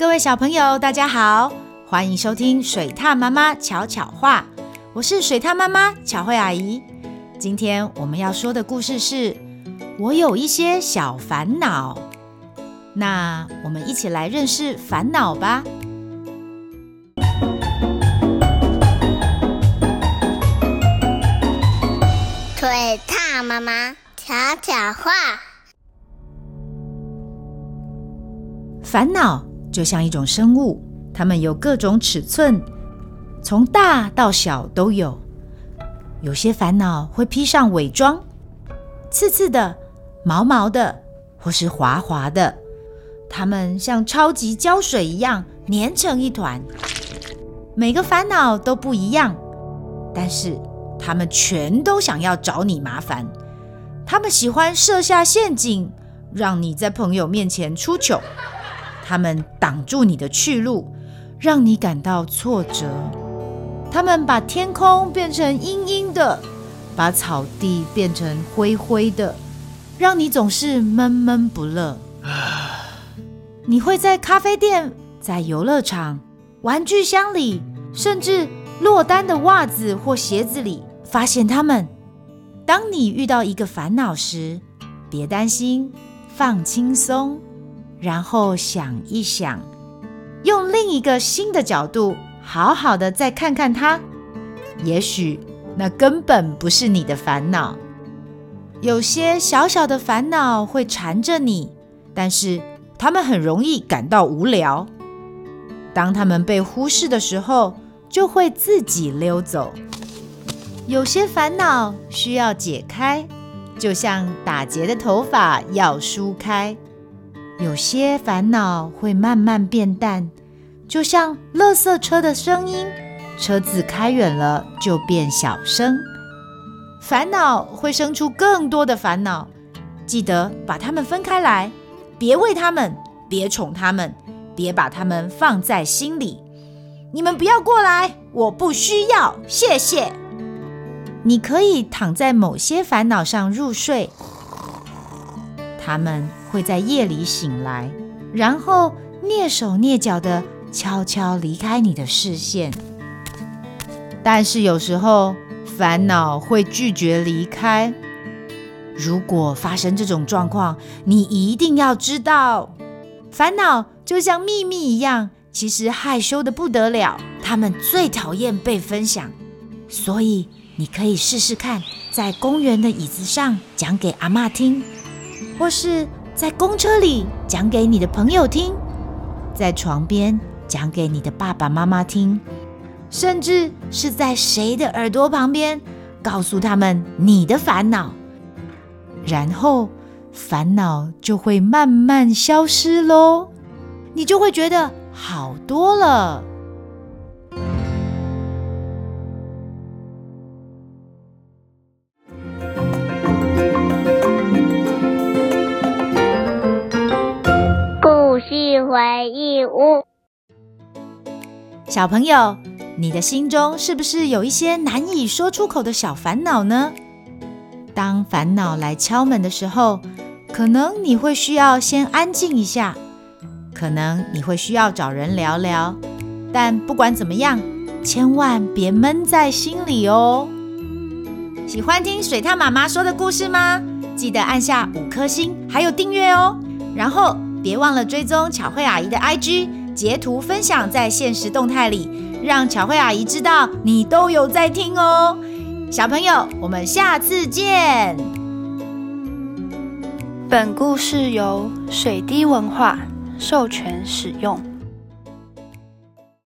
各位小朋友，大家好，欢迎收听水獭妈妈巧巧话。我是水獭妈妈巧慧阿姨。今天我们要说的故事是：我有一些小烦恼。那我们一起来认识烦恼吧。水獭妈妈巧巧话。烦恼。就像一种生物，它们有各种尺寸，从大到小都有。有些烦恼会披上伪装，刺刺的、毛毛的，或是滑滑的。它们像超级胶水一样粘成一团。每个烦恼都不一样，但是它们全都想要找你麻烦。它们喜欢设下陷阱，让你在朋友面前出糗。他们挡住你的去路，让你感到挫折。他们把天空变成阴阴的，把草地变成灰灰的，让你总是闷闷不乐。你会在咖啡店、在游乐场、玩具箱里，甚至落单的袜子或鞋子里发现他们。当你遇到一个烦恼时，别担心，放轻松。然后想一想，用另一个新的角度，好好的再看看它。也许那根本不是你的烦恼。有些小小的烦恼会缠着你，但是它们很容易感到无聊。当它们被忽视的时候，就会自己溜走。有些烦恼需要解开，就像打结的头发要梳开。有些烦恼会慢慢变淡，就像垃圾车的声音，车子开远了就变小声。烦恼会生出更多的烦恼，记得把它们分开来，别喂它们，别宠它们，别把它们放在心里。你们不要过来，我不需要，谢谢。你可以躺在某些烦恼上入睡，他们。会在夜里醒来，然后蹑手蹑脚地悄悄离开你的视线。但是有时候烦恼会拒绝离开。如果发生这种状况，你一定要知道，烦恼就像秘密一样，其实害羞得不得了。他们最讨厌被分享，所以你可以试试看，在公园的椅子上讲给阿嬷听，或是。在公车里讲给你的朋友听，在床边讲给你的爸爸妈妈听，甚至是在谁的耳朵旁边告诉他们你的烦恼，然后烦恼就会慢慢消失喽，你就会觉得好多了。回忆屋，小朋友，你的心中是不是有一些难以说出口的小烦恼呢？当烦恼来敲门的时候，可能你会需要先安静一下，可能你会需要找人聊聊。但不管怎么样，千万别闷在心里哦。喜欢听水獭妈妈说的故事吗？记得按下五颗星，还有订阅哦。然后。别忘了追踪巧慧阿姨的 IG，截图分享在现实动态里，让巧慧阿姨知道你都有在听哦。小朋友，我们下次见。本故事由水滴文化授权使用。